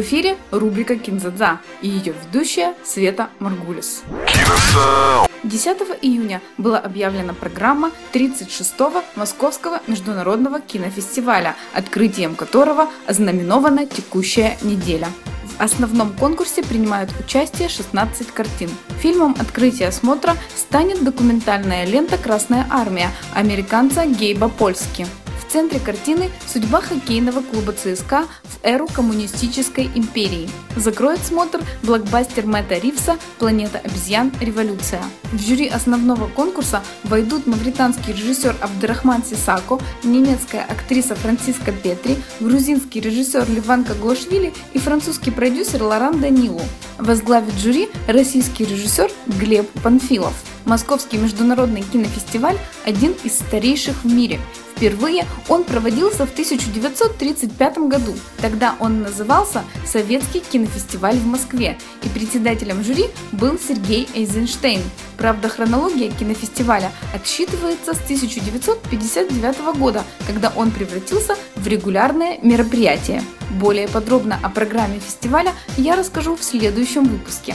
эфире рубрика «Кинзадза» и ее ведущая Света Маргулис. 10 июня была объявлена программа 36-го Московского международного кинофестиваля, открытием которого ознаменована текущая неделя. В основном конкурсе принимают участие 16 картин. Фильмом открытия осмотра станет документальная лента «Красная армия» американца Гейба Польски центре картины судьба хоккейного клуба ЦСКА в эру коммунистической империи. Закроет смотр блокбастер Мэтта Ривса «Планета обезьян. Революция». В жюри основного конкурса войдут мавританский режиссер Абдрахман Сисако, немецкая актриса Франциска Петри, грузинский режиссер Ливан Каглашвили и французский продюсер Лоран Данилу. Возглавит жюри российский режиссер Глеб Панфилов. Московский международный кинофестиваль – один из старейших в мире. Впервые он проводился в 1935 году. Тогда он назывался Советский кинофестиваль в Москве, и председателем жюри был Сергей Эйзенштейн. Правда, хронология кинофестиваля отсчитывается с 1959 года, когда он превратился в регулярное мероприятие. Более подробно о программе фестиваля я расскажу в следующем выпуске.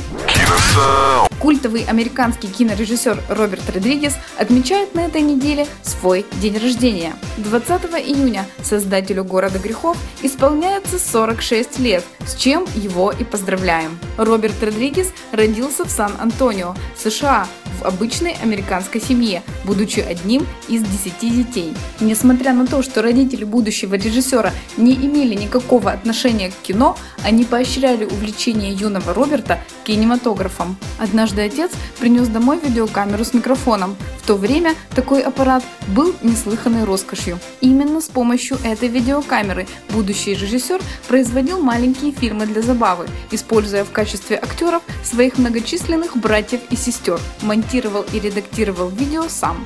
Культовый американский кинорежиссер Роберт Родригес отмечает на этой неделе свой день рождения. 20 июня создателю города грехов исполняется 46 лет, с чем его и поздравляем. Роберт Родригес родился в Сан-Антонио, США, в обычной американской семье, будучи одним из десяти детей. Несмотря на то, что родители будущего режиссера не имели никакого отношения к кино, они поощряли увлечение юного Роберта кинематографом. Однажды отец принес домой видеокамеру с микрофоном. В то время такой аппарат был неслыханной роскошью. Именно с помощью этой видеокамеры будущий режиссер производил маленькие фильмы для забавы, используя в качестве актеров своих многочисленных братьев и сестер. Монтировал и редактировал видео сам.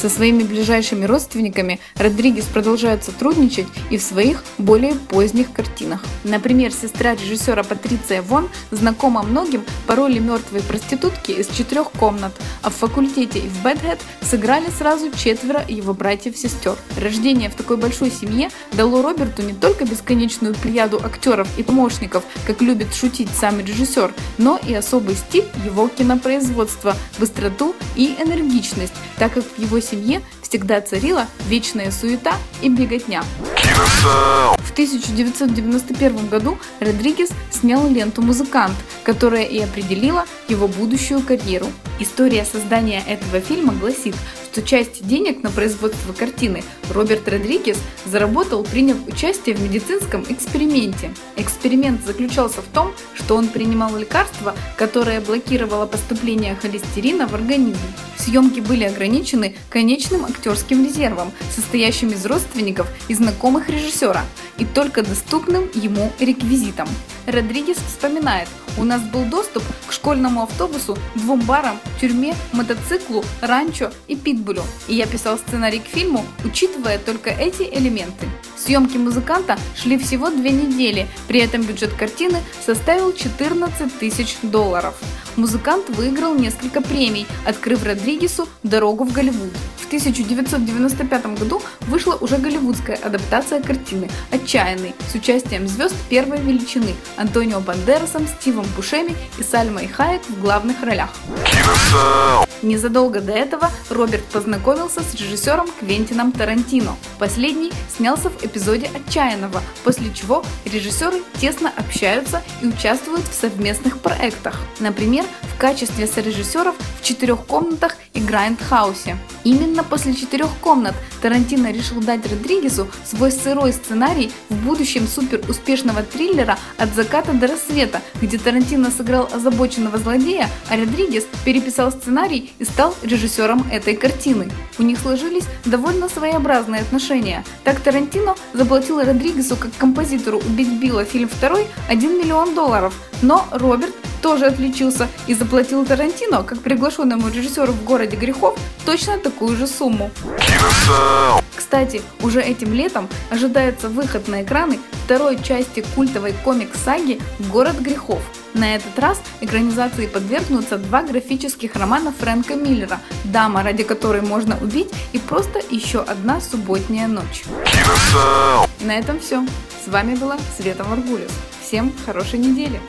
Со своими ближайшими родственниками Родригес продолжает сотрудничать и в своих более поздних картинах. Например, сестра режиссера Патриция Вон знакома многим по роли мертвой проститутки из четырех комнат, а в факультете и в Бэдхед сыграли сразу четверо его братьев-сестер. Рождение в такой большой семье дало Роберту не только бесконечную плеяду актеров и помощников, как любит шутить сам режиссер, но и особый стиль его кинопроизводства, быстроту и энергичность, так как в его семье всегда царила вечная суета и беготня. В 1991 году Родригес снял ленту «Музыкант», которая и определила его будущую карьеру. История создания этого фильма гласит, что часть денег на производство картины Роберт Родригес заработал, приняв участие в медицинском эксперименте. Эксперимент заключался в том, что он принимал лекарство, которое блокировало поступление холестерина в организм. Съемки были ограничены конечным актерским резервом, состоящим из родственников и знакомых режиссера, и только доступным ему реквизитом. Родригес вспоминает, у нас был доступ к школьному автобусу, двум барам, тюрьме, мотоциклу, ранчо и питбулю. И я писал сценарий к фильму, учитывая только эти элементы. Съемки музыканта шли всего две недели, при этом бюджет картины составил 14 тысяч долларов. Музыкант выиграл несколько премий, открыв Родригесу дорогу в Голливуд. В 1995 году вышла уже голливудская адаптация картины «Отчаянный» с участием звезд первой величины Антонио Бандерасом, Стивом Бушеми и Сальмой Хайек в главных ролях. Незадолго до этого Роберт познакомился с режиссером Квентином Тарантино. Последний снялся в эпизоде «Отчаянного», после чего режиссеры тесно общаются и участвуют в совместных проектах. Например, в качестве сорежиссеров в четырех комнатах и Грайндхаусе. Именно после четырех комнат Тарантино решил дать Родригесу свой сырой сценарий в будущем супер успешного триллера «От заката до рассвета», где Тарантино сыграл озабоченного злодея, а Родригес переписал сценарий и стал режиссером этой картины. У них сложились довольно своеобразные отношения. Так Тарантино заплатил Родригесу как композитору «Убить Билла» фильм второй 1 миллион долларов, но Роберт тоже отличился и заплатил Тарантино, как приглашенному режиссеру в городе грехов, точно такую же сумму. Кстати, уже этим летом ожидается выход на экраны второй части культовой комик-саги «Город грехов». На этот раз экранизации подвергнутся два графических романа Фрэнка Миллера «Дама, ради которой можно убить» и просто еще одна субботняя ночь. На этом все. С вами была Света Маргулис. Всем хорошей недели!